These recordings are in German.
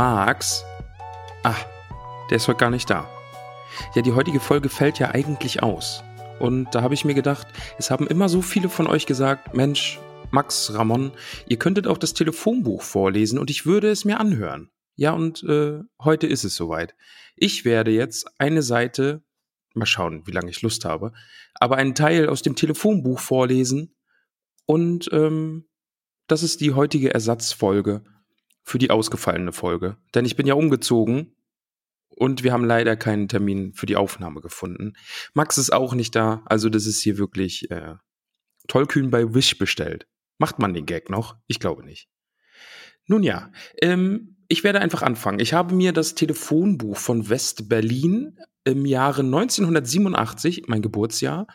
Max? Ah, der ist heute gar nicht da. Ja, die heutige Folge fällt ja eigentlich aus. Und da habe ich mir gedacht, es haben immer so viele von euch gesagt, Mensch, Max, Ramon, ihr könntet auch das Telefonbuch vorlesen und ich würde es mir anhören. Ja, und äh, heute ist es soweit. Ich werde jetzt eine Seite, mal schauen, wie lange ich Lust habe, aber einen Teil aus dem Telefonbuch vorlesen. Und ähm, das ist die heutige Ersatzfolge für die ausgefallene Folge. Denn ich bin ja umgezogen und wir haben leider keinen Termin für die Aufnahme gefunden. Max ist auch nicht da, also das ist hier wirklich äh, tollkühn bei Wish bestellt. Macht man den Gag noch? Ich glaube nicht. Nun ja, ähm, ich werde einfach anfangen. Ich habe mir das Telefonbuch von West-Berlin im Jahre 1987, mein Geburtsjahr,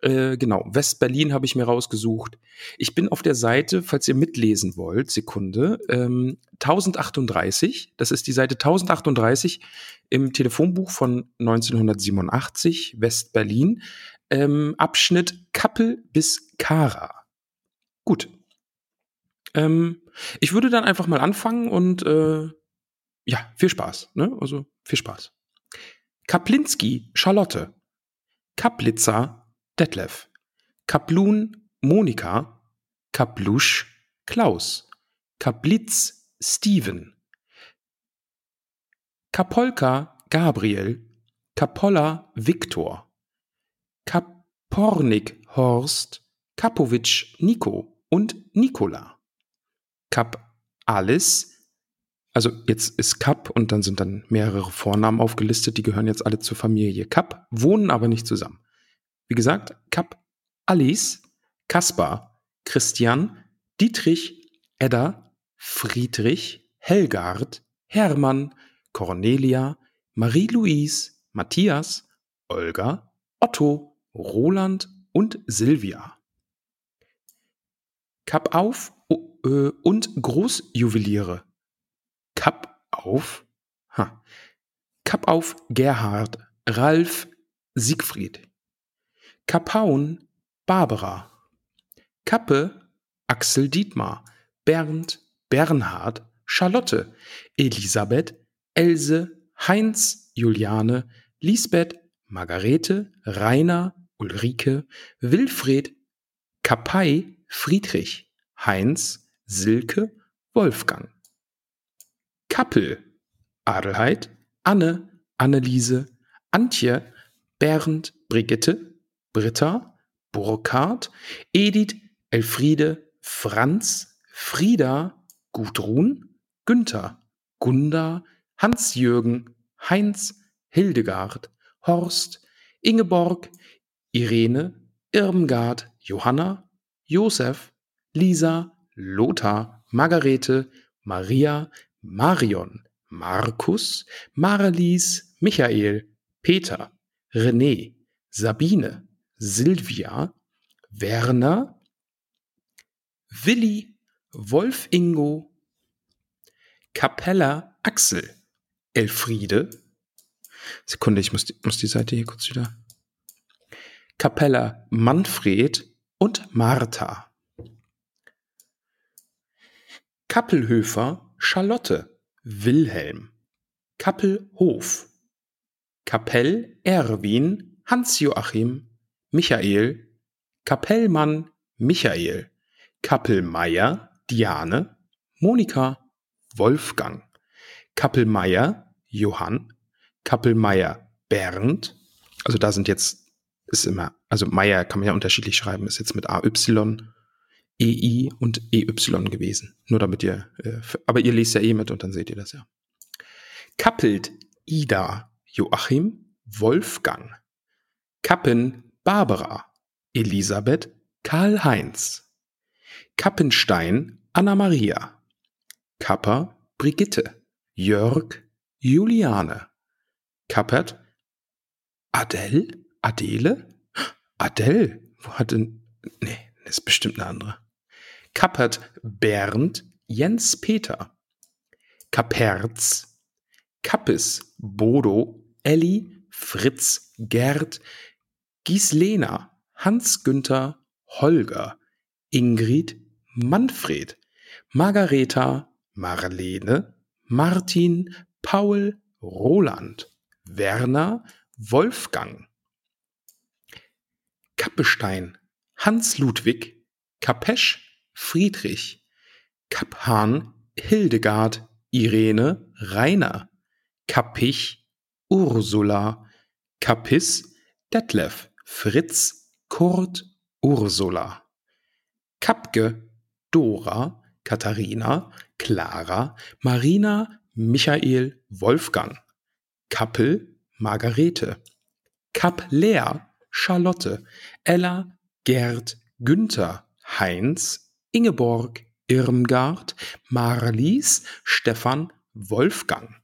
äh, genau, West-Berlin habe ich mir rausgesucht. Ich bin auf der Seite, falls ihr mitlesen wollt, Sekunde, ähm, 1038, das ist die Seite 1038 im Telefonbuch von 1987, West-Berlin, ähm, Abschnitt Kappel bis Kara. Gut. Ähm, ich würde dann einfach mal anfangen und äh, ja, viel Spaß. Ne? Also viel Spaß. Kaplinski, Charlotte. Kaplitzer, Detlef. Kaplun, Monika. Kaplusch, Klaus. Kaplitz, Steven. Kapolka, Gabriel. Kapolla, Viktor. Kapornik, Horst. Kapowitsch, Nico und Nikola. Kap Alice, also jetzt ist Kap und dann sind dann mehrere Vornamen aufgelistet, die gehören jetzt alle zur Familie Kap, wohnen aber nicht zusammen. Wie gesagt, Kap Alice, Kaspar, Christian, Dietrich, Edda, Friedrich, Helgard, Hermann, Cornelia, Marie-Louise, Matthias, Olga, Otto, Roland und Silvia. Kap auf äh, und Großjuweliere. Kap auf, ha. Kap auf Gerhard, Ralf, Siegfried. Kapaun, Barbara. Kappe, Axel Dietmar. Bernd, Bernhard, Charlotte. Elisabeth, Else, Heinz, Juliane, Lisbeth, Margarete, Rainer, Ulrike, Wilfried, Kapei, Friedrich, Heinz, Silke, Wolfgang. Kappel, Adelheid, Anne, Anneliese, Antje, Bernd, Brigitte, Britta, Burkhard, Edith, Elfriede, Franz, Frieda, Gudrun, Günther, Gunda, Hans-Jürgen, Heinz, Hildegard, Horst, Ingeborg, Irene, Irmgard, Johanna, Josef, Lisa, Lothar, Margarete, Maria, Marion, Markus, Marlies, Michael, Peter, René, Sabine, Silvia, Werner, Willi, Wolf Ingo, Capella Axel, Elfriede. Sekunde, ich muss die, muss die Seite hier kurz wieder. Capella Manfred und Martha. Kappelhöfer Charlotte, Wilhelm. Kappelhof. Kapell Erwin, Hans-Joachim, Michael, Kapellmann Michael, Kappelmeier Diane, Monika, Wolfgang, Kappelmeier Johann, Kappelmeier Bernd, also da sind jetzt, ist immer, also Meier kann man ja unterschiedlich schreiben, ist jetzt mit AY, EI und EY gewesen. Nur damit ihr, äh, aber ihr lest ja eh mit und dann seht ihr das ja. Kappelt Ida Joachim Wolfgang. Kappen Barbara Elisabeth Karl-Heinz. Kappenstein Anna-Maria. Kapper Brigitte. Jörg Juliane. Kappert Adele? Adele? Adele? Wo hat denn. Nee, ist bestimmt eine andere. Kappert Bernd Jens Peter. Kaperz. Kappes Bodo Elli Fritz Gerd Gislena Hans Günther Holger Ingrid Manfred Margareta Marlene Martin Paul Roland Werner Wolfgang Kappestein Hans Ludwig, Kapesch, Friedrich, Kaphan, Hildegard, Irene, Rainer, Kapich, Ursula, Kapis, Detlef, Fritz, Kurt, Ursula, Kapke, Dora, Katharina, Clara, Marina, Michael, Wolfgang, Kappel, Margarete, Kapler, Charlotte, Ella, Gerd, Günther, Heinz, Ingeborg, Irmgard, Marlies, Stefan, Wolfgang.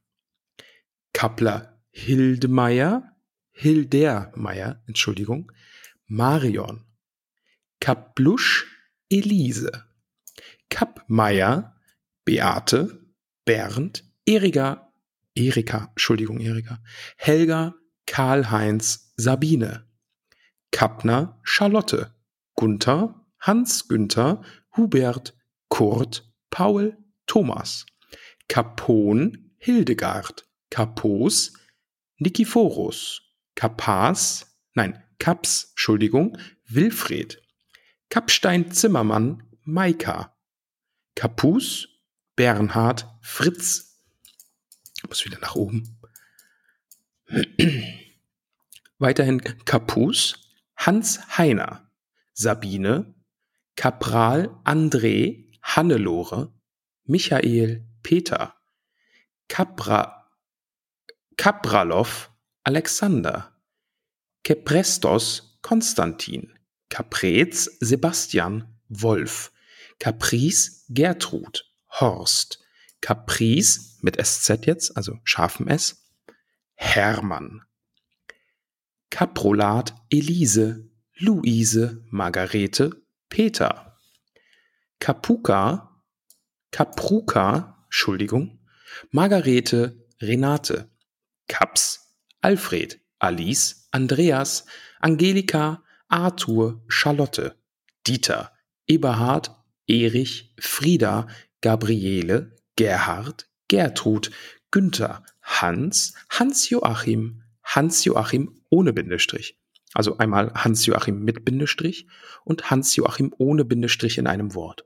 Kappler Hildmeier, Hildermeier, Entschuldigung, Marion. Kaplusch, Elise. Kappmeier, Beate, Bernd, Erika, Erika, Entschuldigung, Erika, Helga, Karl-Heinz, Sabine. Kappner, Charlotte. Gunther, Hans Günther, Hubert, Kurt, Paul, Thomas, Capon, Hildegard, Kapos, Nikiphorus, Kapas, nein, Kaps, Entschuldigung, Wilfried, Kapstein Zimmermann, Maika, Kapus, Bernhard, Fritz. Ich muss wieder nach oben. Weiterhin Kapus, Hans Heiner, Sabine, Kapral André, Hannelore, Michael Peter, Kapra, Kapralow Alexander, Keprestos Konstantin, Caprez Sebastian Wolf, Caprice Gertrud, Horst, Caprice mit SZ jetzt, also scharfem S, Hermann, Kaprolat Elise, Luise, Margarete, Peter. Kapuka, Kapruka, Entschuldigung, Margarete, Renate. Kaps, Alfred, Alice, Andreas, Angelika, Arthur, Charlotte, Dieter, Eberhard, Erich, Frieda, Gabriele, Gerhard, Gertrud, Günther, Hans, Hans-Joachim, Hans-Joachim ohne Bindestrich. Also einmal Hans-Joachim mit Bindestrich und Hans-Joachim ohne Bindestrich in einem Wort.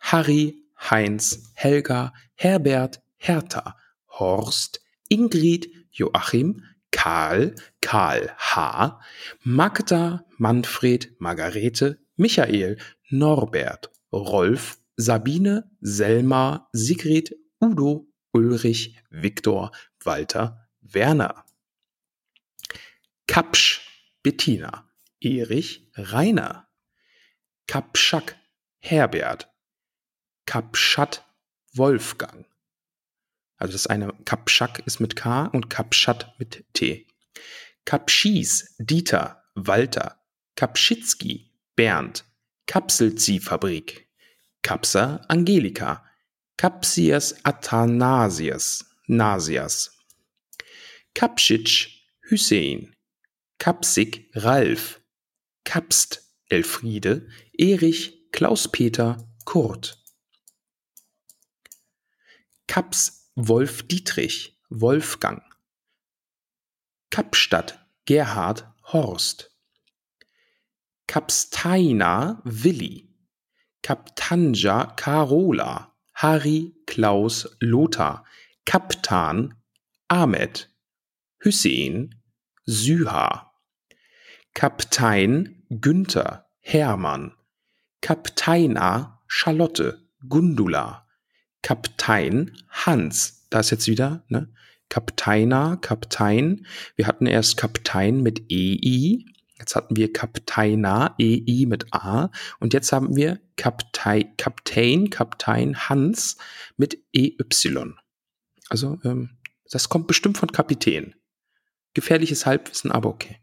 Harry, Heinz, Helga, Herbert, Hertha, Horst, Ingrid, Joachim, Karl, Karl H., Magda, Manfred, Margarete, Michael, Norbert, Rolf, Sabine, Selma, Sigrid, Udo, Ulrich, Viktor, Walter, Werner. Kapsch, Bettina, Erich, Rainer, Kapschak, Herbert, Kapschat, Wolfgang. Also das eine Kapschak ist mit K und Kapschat mit T. Kapschis, Dieter, Walter, Kapschitzki, Bernd, Kapselziehfabrik, Kapsa, Angelika, Kapsias Athanasias, Nasias, Kapschitsch, Hussein, Kapsig Ralf, Kapst Elfriede, Erich, Klaus-Peter, Kurt. Kaps Wolf Dietrich, Wolfgang. Kapstadt Gerhard Horst. Kapsteina Willi. Kaptanja Carola. Harry Klaus Lothar. Kaptan Ahmed. Hussein Syha. Kaptein Günther Hermann, Kapteina Charlotte, Gundula, Kaptein Hans, da ist jetzt wieder, ne? Kapteina, Kaptein. Wir hatten erst Kaptein mit EI, jetzt hatten wir Kapteina, EI mit A und jetzt haben wir Kaptein, Kaptein, Kaptein Hans mit EY. Also ähm, das kommt bestimmt von Kapitän. Gefährliches Halbwissen, aber okay.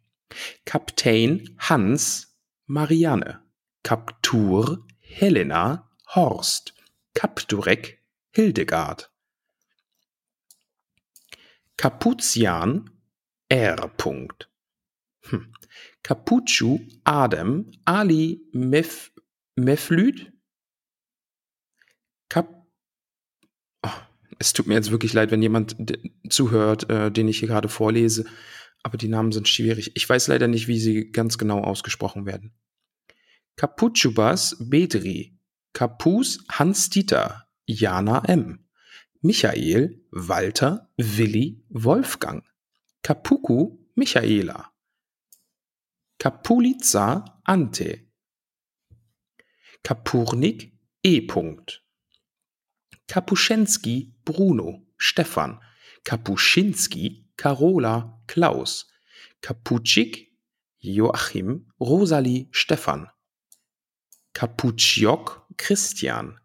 Kaptein Hans Marianne. Kaptur Helena Horst. Kapturek Hildegard. Kaputian R. Hm. Capuccio Adem Ali Mef Meflüt Kap oh, es tut mir jetzt wirklich leid, wenn jemand zuhört, äh, den ich hier gerade vorlese, aber die Namen sind schwierig. Ich weiß leider nicht, wie sie ganz genau ausgesprochen werden. Capuchubas Bedri, Kapus Hans-Dieter, Jana M., Michael, Walter, Willi, Wolfgang, Kapuku, Michaela, Kapuliza, Ante, Kapurnik, E. Kapuschenski, Bruno, Stefan, Kapuschinski, Carola, Klaus, Kaputschik, Joachim, Rosalie, Stefan, Kaputschjok, Christian,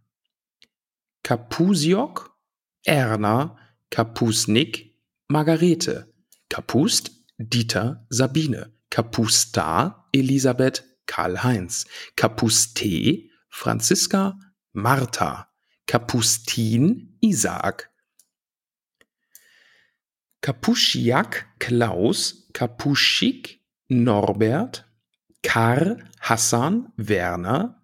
Kapusiok, Erna, Kapusnik, Margarete, Kapust, Dieter, Sabine, Kapusta, Elisabeth, Karl-Heinz, Kapuste, Franziska, Martha, Kapustin, Isaak, Kapuschiak, Klaus, Kapuschik, Norbert, Kar, Hassan, Werner,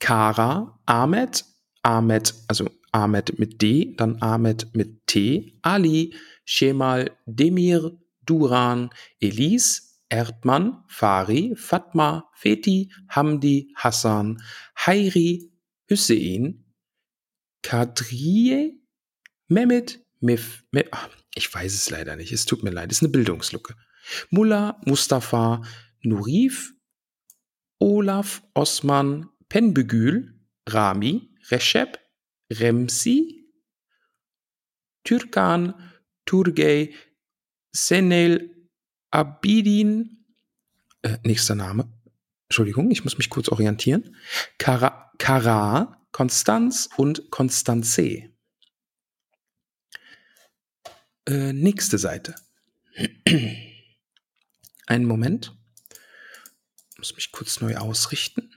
Kara, Ahmed, Ahmed, also Ahmed mit D, dann Ahmed mit T, Ali, Shemal, Demir, Duran, Elise, Erdmann, Fari, Fatma, Feti, Hamdi, Hassan, Hairi, Hüsein, Kadrie, Mehmet, Mif, Mef, ich weiß es leider nicht, es tut mir leid, es ist eine Bildungslücke. Mullah, Mustafa, Nurif, Olaf, Osman, Penbegül, Rami, Recep, Remsi, Türkan, Turgey, Senel, Abidin, äh, nächster Name, Entschuldigung, ich muss mich kurz orientieren, Kara, Kara Konstanz und Konstanze. Äh, nächste Seite. Einen Moment. Muss mich kurz neu ausrichten.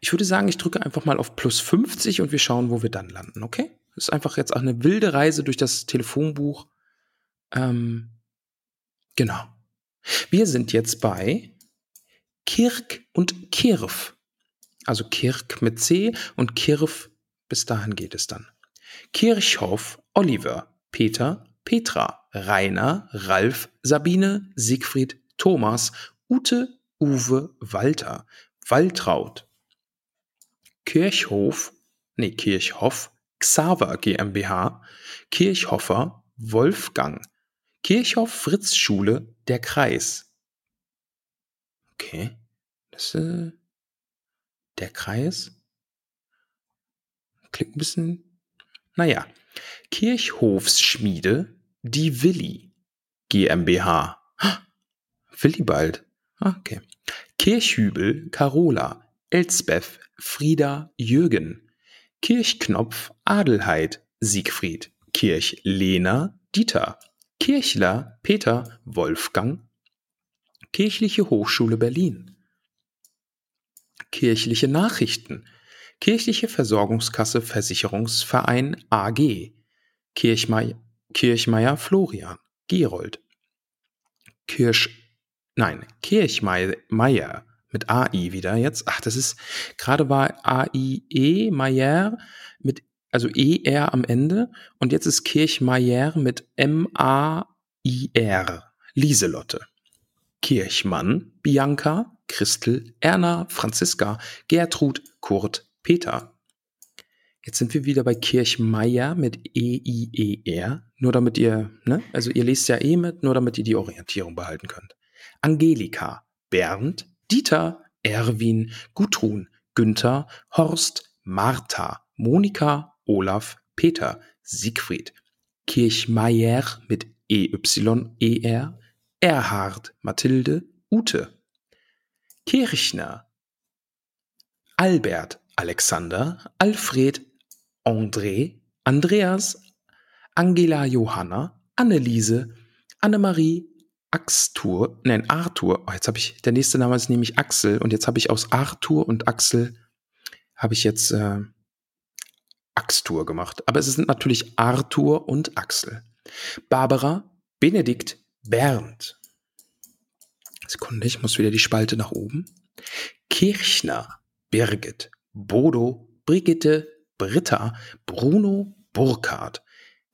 Ich würde sagen, ich drücke einfach mal auf plus 50 und wir schauen, wo wir dann landen, okay? Das ist einfach jetzt auch eine wilde Reise durch das Telefonbuch. Ähm, genau. Wir sind jetzt bei Kirk und Kirf. Also Kirk mit C und Kirf, bis dahin geht es dann. Kirchhoff, Oliver, Peter, Petra, Rainer, Ralf, Sabine, Siegfried, Thomas, Ute, Uwe, Walter, Waltraud, Kirchhof, nee, Kirchhoff, Xaver GmbH, Kirchhoffer, Wolfgang, Kirchhoff Fritz Schule, der Kreis. Okay, das ist äh, der Kreis. Klingt ein bisschen, naja. Kirchhofsschmiede, die Willi GmbH. Willibald. Ah, okay. Kirchhübel, Carola, Elsbeth, Frieda, Jürgen, Kirchknopf, Adelheid, Siegfried, Kirchlehner, Dieter, Kirchler, Peter, Wolfgang, Kirchliche Hochschule Berlin, Kirchliche Nachrichten, Kirchliche Versorgungskasse Versicherungsverein AG, Kirchmeier, Kirchmeier Florian, Gerold, Kirsch, nein, Kirchmeier, mit AI wieder jetzt. Ach, das ist, gerade war AIE, Mayer, mit, also ER am Ende. Und jetzt ist Kirchmeier mit M-A-I-R. Lieselotte. Kirchmann, Bianca, Christel, Erna, Franziska, Gertrud, Kurt, Peter. Jetzt sind wir wieder bei Kirchmeier mit E-I-E-R. Nur damit ihr, ne? Also ihr lest ja eh mit, nur damit ihr die Orientierung behalten könnt. Angelika, Bernd, Dieter, Erwin, Gudrun, Günther, Horst, Martha, Monika, Olaf, Peter, Siegfried, Kirchmeier mit EYER, Erhard, Mathilde, Ute, Kirchner, Albert, Alexander, Alfred, André, Andreas, Angela Johanna, Anneliese, Annemarie, Axtur, nein, Arthur. Oh, jetzt habe ich, der nächste Name ist nämlich Axel und jetzt habe ich aus Arthur und Axel habe ich jetzt äh, Axtur gemacht. Aber es sind natürlich Arthur und Axel. Barbara, Benedikt, Bernd. Sekunde, ich muss wieder die Spalte nach oben. Kirchner, Birgit, Bodo, Brigitte, Britta, Bruno, Burkhard,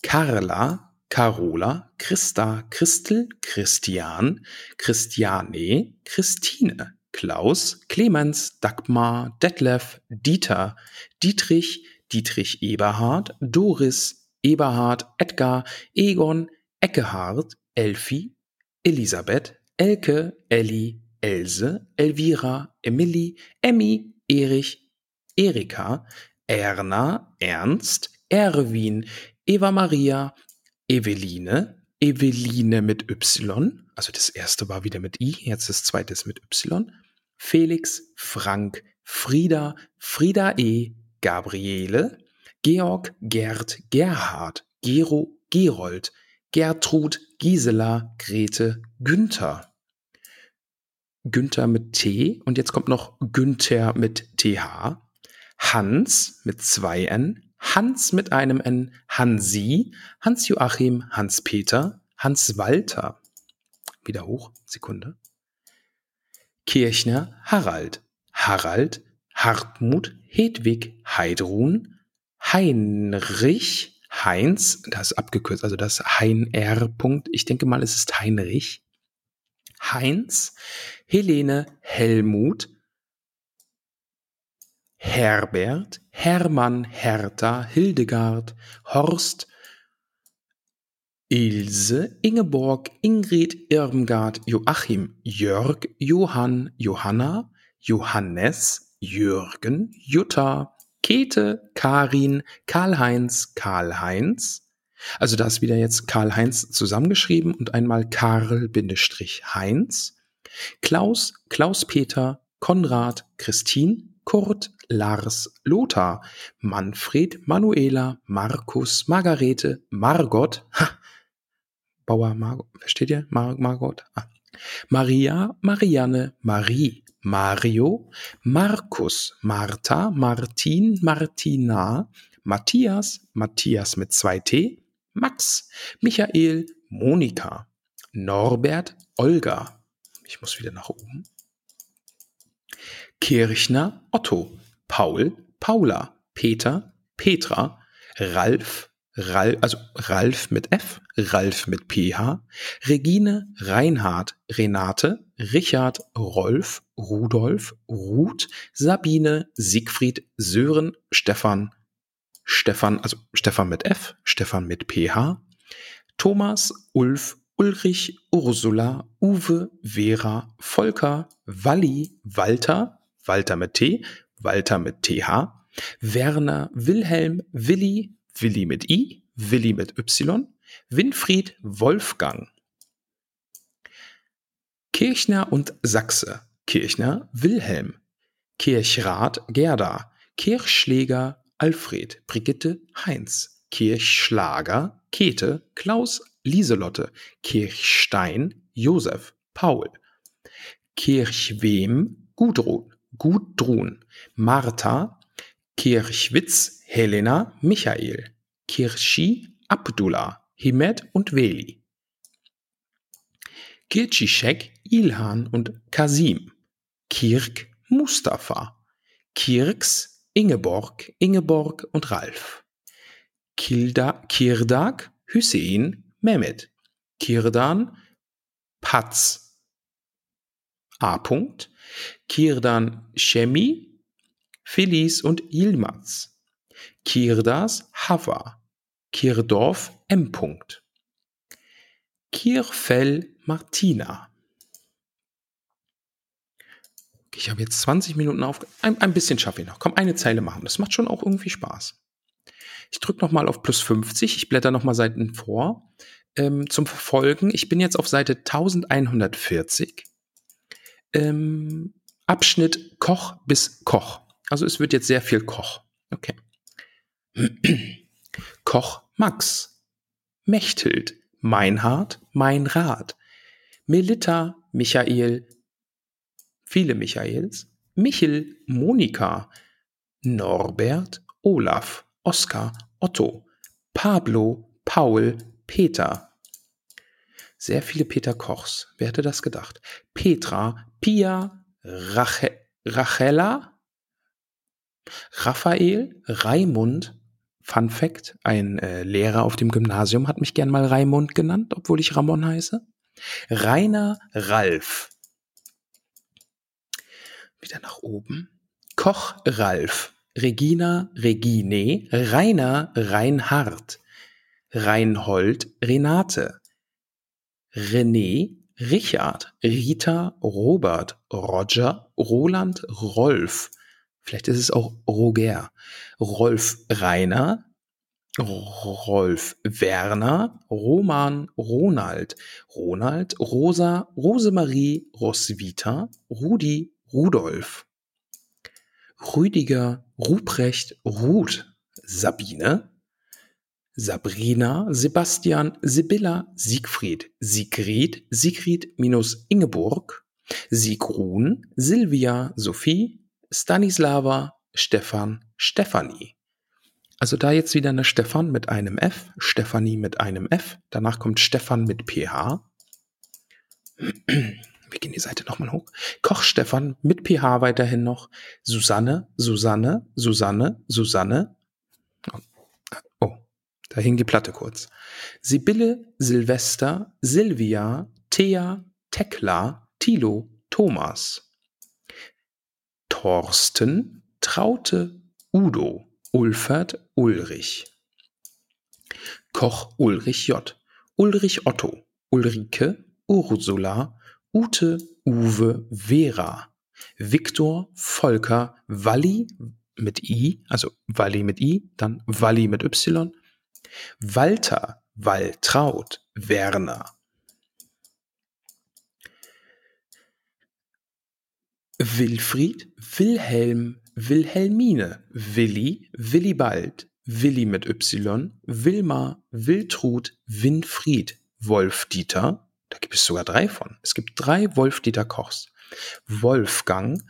Carla, Carola, Christa, Christel, Christian, Christiane, Christine, Klaus, Clemens, Dagmar, Detlef, Dieter, Dietrich, Dietrich Eberhard, Doris, Eberhard, Edgar, Egon, Eckehard, Elfi, Elisabeth, Elke, Elli, Else, Elvira, Emily, Emmy, Erich, Erika, Erna, Ernst, Erwin, Eva Maria, Eveline, Eveline mit Y, also das erste war wieder mit I, jetzt das zweite ist mit Y, Felix, Frank, Frieda, Frieda E., Gabriele, Georg, Gerd, Gerhard, Gero, Gerold, Gertrud, Gisela, Grete, Günther. Günther mit T und jetzt kommt noch Günther mit TH. Hans mit zwei N, Hans mit einem N, Hansi, Hans-Joachim, Hans-Peter, Hans-Walter. Wieder hoch, Sekunde. Kirchner, Harald, Harald, Hartmut, Hedwig, Heidrun, Heinrich, Heinz, das ist abgekürzt, also das Hein R. Punkt. Ich denke mal, es ist Heinrich. Heinz, Helene, Helmut, Herbert, Hermann, Hertha, Hildegard, Horst, Ilse, Ingeborg, Ingrid, Irmgard, Joachim, Jörg, Johann, Johanna, Johannes, Jürgen, Jutta, Käthe, Karin, Karl-Heinz, Karl-Heinz. Also da ist wieder jetzt Karl-Heinz zusammengeschrieben und einmal Karl-Heinz. Klaus, Klaus-Peter, Konrad, Christine, Kurt, Lars, Lothar, Manfred, Manuela, Markus, Margarete, Margot, ha, Bauer Margot, versteht ihr? Mar Margot, ah. Maria, Marianne, Marie, Mario, Markus, Martha, Martin, Martina, Matthias, Matthias mit zwei T, Max, Michael, Monika, Norbert, Olga. Ich muss wieder nach oben. Kirchner, Otto, Paul, Paula, Peter, Petra, Ralf, Ralf, also Ralf mit F, Ralf mit PH, Regine, Reinhard, Renate, Richard, Rolf, Rudolf, Ruth, Sabine, Siegfried, Sören, Stefan, Stefan, also Stefan mit F, Stefan mit PH, Thomas, Ulf, Ulrich, Ursula, Uwe, Vera, Volker, Walli, Walter, Walter mit T, Walter mit TH, Werner, Wilhelm, Willi, Willi mit I, Willi mit Y, Winfried, Wolfgang. Kirchner und Sachse, Kirchner, Wilhelm, Kirchrat, Gerda, Kirchschläger, Alfred, Brigitte, Heinz, Kirchschlager, Käthe, Klaus, Lieselotte, Kirchstein, Josef, Paul, Kirchwem, Gudrun, Gudrun, Martha, Kirchwitz, Helena, Michael, Kirschi, Abdullah, Himet und Veli. Kirchischek, Ilhan und Kasim. Kirk, Mustafa. Kirks, Ingeborg, Ingeborg und Ralf. Kilda, Kirdak, Hüseyin, Mehmet. Kirdan, Patz. A. -Punkt. Kirdan Shemi, Feliz und Yilmaz. Kirdas Hava. Kirdorf M. Kirfell Martina. Ich habe jetzt 20 Minuten auf. Ein, ein bisschen schaffe ich noch. Komm, eine Zeile machen. Das macht schon auch irgendwie Spaß. Ich drücke nochmal auf plus 50. Ich blätter nochmal Seiten vor. Ähm, zum Verfolgen. Ich bin jetzt auf Seite 1140. Ähm, Abschnitt Koch bis Koch. Also es wird jetzt sehr viel Koch. Okay. Koch Max. Mechthild. Meinhard. Meinrad. Melita. Michael. Viele Michaels. Michel. Monika. Norbert. Olaf. Oskar. Otto. Pablo. Paul. Peter. Sehr viele Peter Kochs. Wer hätte das gedacht? Petra. Pia. Rache Rachella. Raphael, Raimund, Fun Fact, ein äh, Lehrer auf dem Gymnasium hat mich gern mal Raimund genannt, obwohl ich Ramon heiße. Rainer Ralf. Wieder nach oben. Koch Ralf. Regina Regine. Rainer Reinhard. Reinhold Renate. René Richard. Rita Robert. Roger Roland Rolf. Vielleicht ist es auch Roger. Rolf Rainer, Rolf Werner, Roman Ronald, Ronald, Rosa, Rosemarie, Roswitha, Rudi, Rudolf, Rüdiger, Ruprecht, Ruth, Sabine, Sabrina, Sebastian, Sibylla, Siegfried, Sigrid, Sigrid minus Ingeborg, Sigrun, Silvia, Sophie, Stanislava, Stefan, Stefanie. Also da jetzt wieder eine Stefan mit einem F, Stefanie mit einem F, danach kommt Stefan mit PH. Wir gehen die Seite nochmal hoch. Koch Stefan mit PH weiterhin noch. Susanne, Susanne, Susanne, Susanne. Da hing die Platte kurz. Sibylle, Silvester, Silvia, Thea, Tekla, Tilo, Thomas. Thorsten, Traute, Udo, Ulfert, Ulrich. Koch Ulrich J. Ulrich Otto, Ulrike, Ursula, Ute, Uwe, Vera. Viktor, Volker, Walli mit I, also Walli mit I, dann Walli mit Y. Walter, Waltraud, Werner. Wilfried, Wilhelm, Wilhelmine, Willi, Willibald, Willi mit Y, Wilma, Wiltrud, Winfried, Wolf-Dieter, da gibt es sogar drei von. Es gibt drei Wolf-Dieter Kochs. Wolfgang,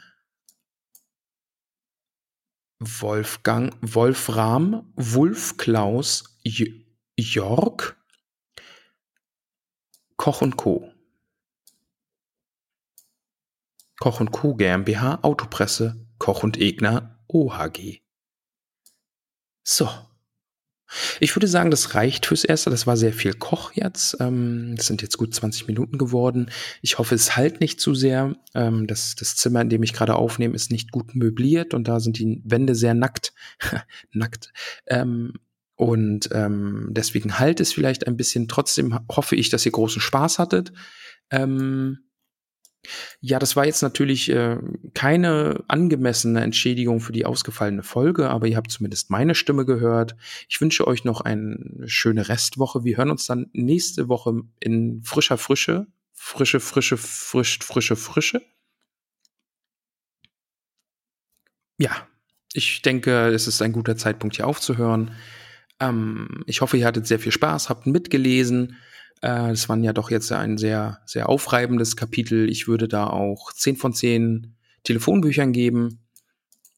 Wolfgang, Wolfram, Wulf Klaus, J Jörg, Koch und Co. Koch und Co. GmbH, Autopresse, Koch und Egner, OHG. So. Ich würde sagen, das reicht fürs Erste. Das war sehr viel Koch jetzt. Ähm, das sind jetzt gut 20 Minuten geworden. Ich hoffe, es halt nicht zu sehr. Ähm, das, das Zimmer, in dem ich gerade aufnehme, ist nicht gut möbliert und da sind die Wände sehr nackt. nackt. Ähm, und ähm, deswegen halt es vielleicht ein bisschen. Trotzdem hoffe ich, dass ihr großen Spaß hattet. Ähm, ja, das war jetzt natürlich äh, keine angemessene Entschädigung für die ausgefallene Folge, aber ihr habt zumindest meine Stimme gehört. Ich wünsche euch noch eine schöne Restwoche. Wir hören uns dann nächste Woche in frischer Frische. Frische, frische, frisch, frische, frische. Ja, ich denke, es ist ein guter Zeitpunkt, hier aufzuhören. Ähm, ich hoffe, ihr hattet sehr viel Spaß, habt mitgelesen. Äh, es waren ja doch jetzt ein sehr, sehr aufreibendes Kapitel. Ich würde da auch 10 von 10 Telefonbüchern geben.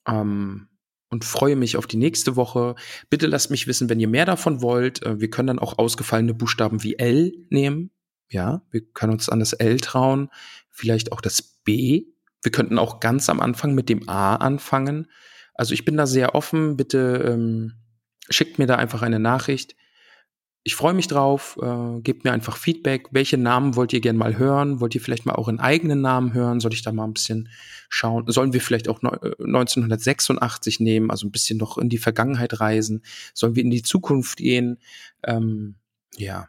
Ähm, und freue mich auf die nächste Woche. Bitte lasst mich wissen, wenn ihr mehr davon wollt. Äh, wir können dann auch ausgefallene Buchstaben wie L nehmen. Ja, wir können uns an das L trauen. Vielleicht auch das B. Wir könnten auch ganz am Anfang mit dem A anfangen. Also ich bin da sehr offen. Bitte ähm, schickt mir da einfach eine Nachricht ich freue mich drauf. Äh, gebt mir einfach Feedback. Welche Namen wollt ihr gerne mal hören? Wollt ihr vielleicht mal auch in eigenen Namen hören? Soll ich da mal ein bisschen schauen? Sollen wir vielleicht auch 1986 äh, nehmen? Also ein bisschen noch in die Vergangenheit reisen? Sollen wir in die Zukunft gehen? Ähm, ja.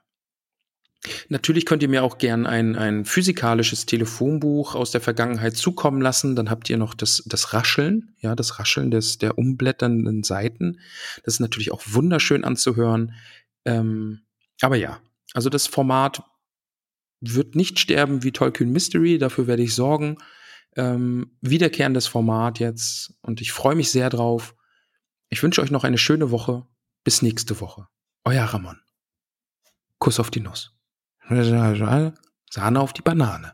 Natürlich könnt ihr mir auch gern ein, ein physikalisches Telefonbuch aus der Vergangenheit zukommen lassen. Dann habt ihr noch das, das Rascheln, ja, das Rascheln des, der umblätternden Seiten. Das ist natürlich auch wunderschön anzuhören. Ähm, aber ja, also das Format wird nicht sterben wie Tolkien Mystery, dafür werde ich sorgen. Ähm, wiederkehrendes Format jetzt und ich freue mich sehr drauf. Ich wünsche euch noch eine schöne Woche. Bis nächste Woche. Euer Ramon. Kuss auf die Nuss. Sahne auf die Banane.